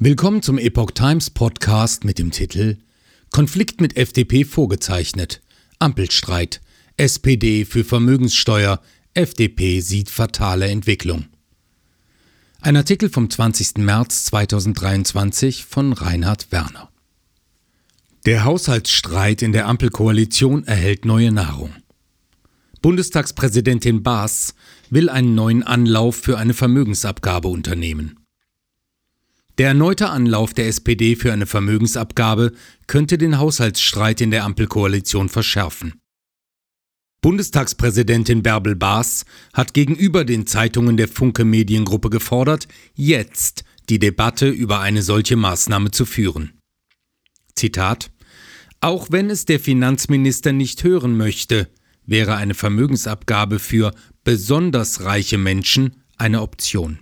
Willkommen zum Epoch Times Podcast mit dem Titel Konflikt mit FDP vorgezeichnet. Ampelstreit. SPD für Vermögenssteuer. FDP sieht fatale Entwicklung. Ein Artikel vom 20. März 2023 von Reinhard Werner. Der Haushaltsstreit in der Ampelkoalition erhält neue Nahrung. Bundestagspräsidentin Baas will einen neuen Anlauf für eine Vermögensabgabe unternehmen. Der erneute Anlauf der SPD für eine Vermögensabgabe könnte den Haushaltsstreit in der Ampelkoalition verschärfen. Bundestagspräsidentin Bärbel Baas hat gegenüber den Zeitungen der Funke Mediengruppe gefordert, jetzt die Debatte über eine solche Maßnahme zu führen. Zitat Auch wenn es der Finanzminister nicht hören möchte, wäre eine Vermögensabgabe für besonders reiche Menschen eine Option.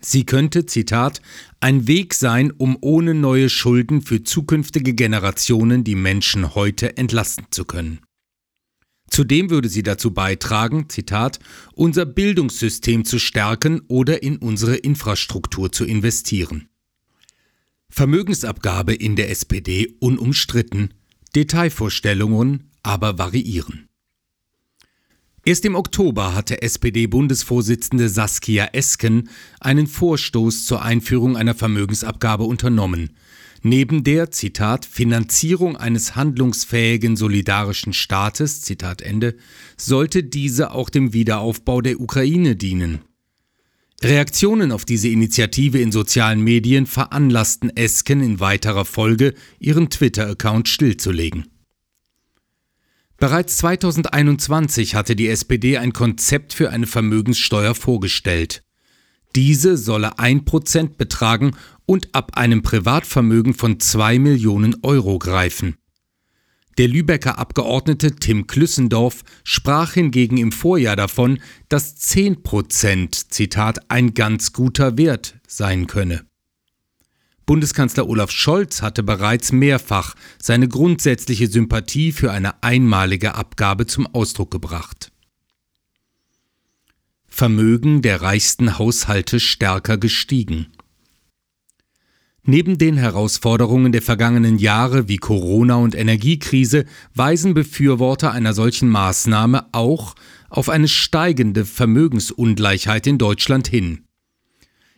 Sie könnte, Zitat, ein Weg sein, um ohne neue Schulden für zukünftige Generationen die Menschen heute entlasten zu können. Zudem würde sie dazu beitragen, Zitat, unser Bildungssystem zu stärken oder in unsere Infrastruktur zu investieren. Vermögensabgabe in der SPD unumstritten, Detailvorstellungen aber variieren. Erst im Oktober hatte SPD-Bundesvorsitzende Saskia Esken einen Vorstoß zur Einführung einer Vermögensabgabe unternommen. Neben der, Zitat, Finanzierung eines handlungsfähigen solidarischen Staates, Zitat Ende, sollte diese auch dem Wiederaufbau der Ukraine dienen. Reaktionen auf diese Initiative in sozialen Medien veranlassten Esken in weiterer Folge, ihren Twitter-Account stillzulegen. Bereits 2021 hatte die SPD ein Konzept für eine Vermögenssteuer vorgestellt. Diese solle 1% betragen und ab einem Privatvermögen von 2 Millionen Euro greifen. Der Lübecker Abgeordnete Tim Klüssendorf sprach hingegen im Vorjahr davon, dass 10% Zitat, ein ganz guter Wert sein könne. Bundeskanzler Olaf Scholz hatte bereits mehrfach seine grundsätzliche Sympathie für eine einmalige Abgabe zum Ausdruck gebracht. Vermögen der reichsten Haushalte stärker gestiegen. Neben den Herausforderungen der vergangenen Jahre wie Corona und Energiekrise weisen Befürworter einer solchen Maßnahme auch auf eine steigende Vermögensungleichheit in Deutschland hin.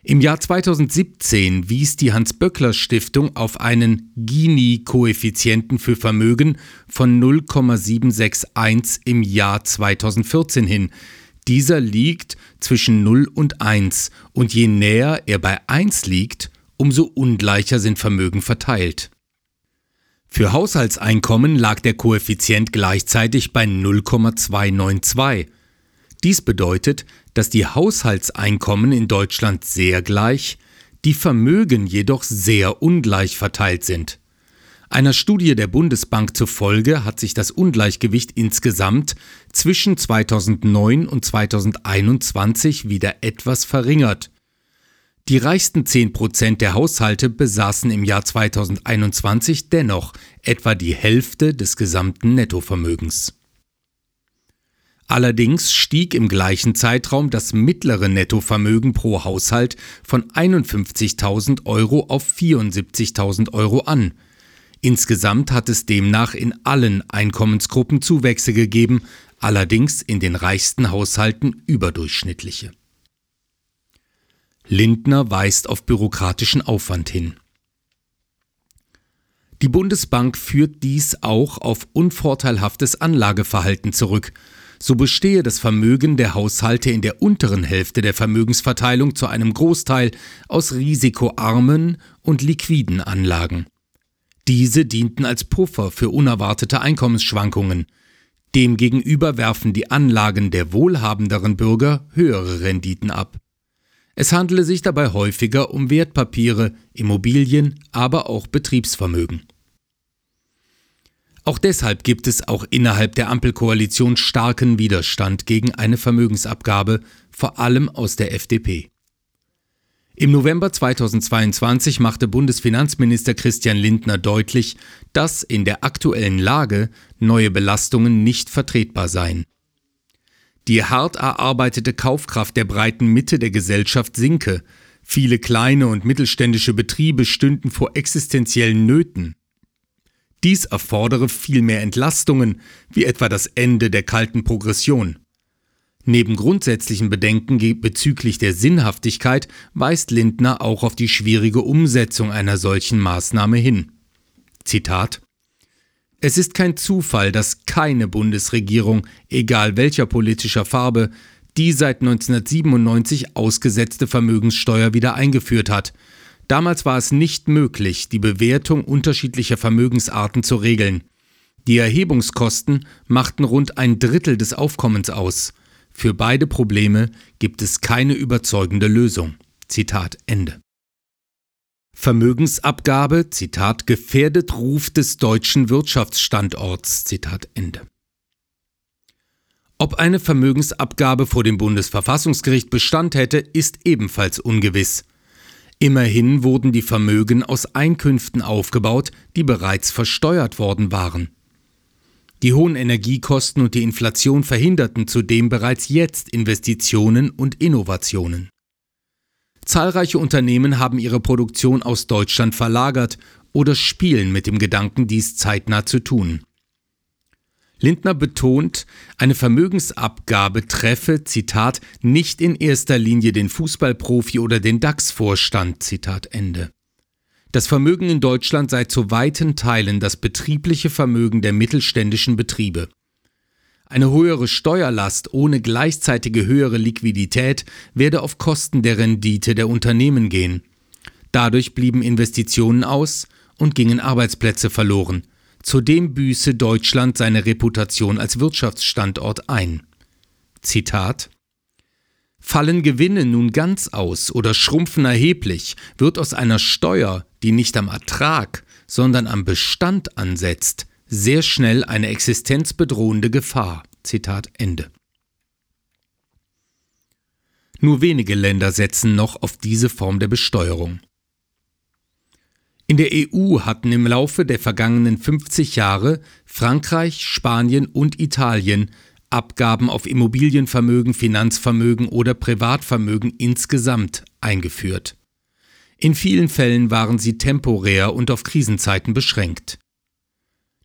Im Jahr 2017 wies die Hans-Böckler-Stiftung auf einen Gini-Koeffizienten für Vermögen von 0,761 im Jahr 2014 hin. Dieser liegt zwischen 0 und 1 und je näher er bei 1 liegt, umso ungleicher sind Vermögen verteilt. Für Haushaltseinkommen lag der Koeffizient gleichzeitig bei 0,292. Dies bedeutet, dass die Haushaltseinkommen in Deutschland sehr gleich, die Vermögen jedoch sehr ungleich verteilt sind. Einer Studie der Bundesbank zufolge hat sich das Ungleichgewicht insgesamt zwischen 2009 und 2021 wieder etwas verringert. Die reichsten 10 Prozent der Haushalte besaßen im Jahr 2021 dennoch etwa die Hälfte des gesamten Nettovermögens. Allerdings stieg im gleichen Zeitraum das mittlere Nettovermögen pro Haushalt von 51.000 Euro auf 74.000 Euro an. Insgesamt hat es demnach in allen Einkommensgruppen Zuwächse gegeben, allerdings in den reichsten Haushalten überdurchschnittliche. Lindner weist auf bürokratischen Aufwand hin. Die Bundesbank führt dies auch auf unvorteilhaftes Anlageverhalten zurück, so bestehe das Vermögen der Haushalte in der unteren Hälfte der Vermögensverteilung zu einem Großteil aus risikoarmen und liquiden Anlagen. Diese dienten als Puffer für unerwartete Einkommensschwankungen. Demgegenüber werfen die Anlagen der wohlhabenderen Bürger höhere Renditen ab. Es handele sich dabei häufiger um Wertpapiere, Immobilien, aber auch Betriebsvermögen. Auch deshalb gibt es auch innerhalb der Ampelkoalition starken Widerstand gegen eine Vermögensabgabe, vor allem aus der FDP. Im November 2022 machte Bundesfinanzminister Christian Lindner deutlich, dass in der aktuellen Lage neue Belastungen nicht vertretbar seien. Die hart erarbeitete Kaufkraft der breiten Mitte der Gesellschaft sinke, Viele kleine und mittelständische Betriebe stünden vor existenziellen Nöten. Dies erfordere viel mehr Entlastungen, wie etwa das Ende der kalten Progression. Neben grundsätzlichen Bedenken bezüglich der Sinnhaftigkeit weist Lindner auch auf die schwierige Umsetzung einer solchen Maßnahme hin. Zitat Es ist kein Zufall, dass keine Bundesregierung, egal welcher politischer Farbe, die seit 1997 ausgesetzte Vermögenssteuer wieder eingeführt hat. Damals war es nicht möglich, die Bewertung unterschiedlicher Vermögensarten zu regeln. Die Erhebungskosten machten rund ein Drittel des Aufkommens aus. Für beide Probleme gibt es keine überzeugende Lösung. Zitat Ende. Vermögensabgabe, Zitat, gefährdet Ruf des deutschen Wirtschaftsstandorts, Zitat Ende. Ob eine Vermögensabgabe vor dem Bundesverfassungsgericht Bestand hätte, ist ebenfalls ungewiss. Immerhin wurden die Vermögen aus Einkünften aufgebaut, die bereits versteuert worden waren. Die hohen Energiekosten und die Inflation verhinderten zudem bereits jetzt Investitionen und Innovationen. Zahlreiche Unternehmen haben ihre Produktion aus Deutschland verlagert oder spielen mit dem Gedanken, dies zeitnah zu tun. Lindner betont, eine Vermögensabgabe treffe, Zitat, nicht in erster Linie den Fußballprofi oder den DAX-Vorstand, Zitat Ende. Das Vermögen in Deutschland sei zu weiten Teilen das betriebliche Vermögen der mittelständischen Betriebe. Eine höhere Steuerlast ohne gleichzeitige höhere Liquidität werde auf Kosten der Rendite der Unternehmen gehen. Dadurch blieben Investitionen aus und gingen Arbeitsplätze verloren. Zudem büße Deutschland seine Reputation als Wirtschaftsstandort ein. Zitat Fallen Gewinne nun ganz aus oder schrumpfen erheblich, wird aus einer Steuer, die nicht am Ertrag, sondern am Bestand ansetzt, sehr schnell eine existenzbedrohende Gefahr. Zitat Ende. Nur wenige Länder setzen noch auf diese Form der Besteuerung. In der EU hatten im Laufe der vergangenen 50 Jahre Frankreich, Spanien und Italien Abgaben auf Immobilienvermögen, Finanzvermögen oder Privatvermögen insgesamt eingeführt. In vielen Fällen waren sie temporär und auf Krisenzeiten beschränkt.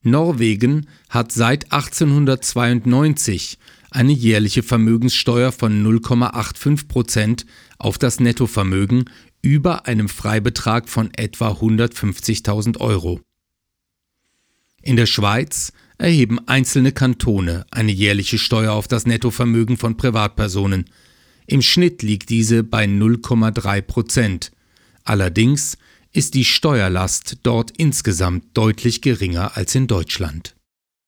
Norwegen hat seit 1892 eine jährliche Vermögenssteuer von 0,85 Prozent auf das Nettovermögen über einem Freibetrag von etwa 150.000 Euro. In der Schweiz erheben einzelne Kantone eine jährliche Steuer auf das Nettovermögen von Privatpersonen. Im Schnitt liegt diese bei 0,3 Prozent. Allerdings ist die Steuerlast dort insgesamt deutlich geringer als in Deutschland.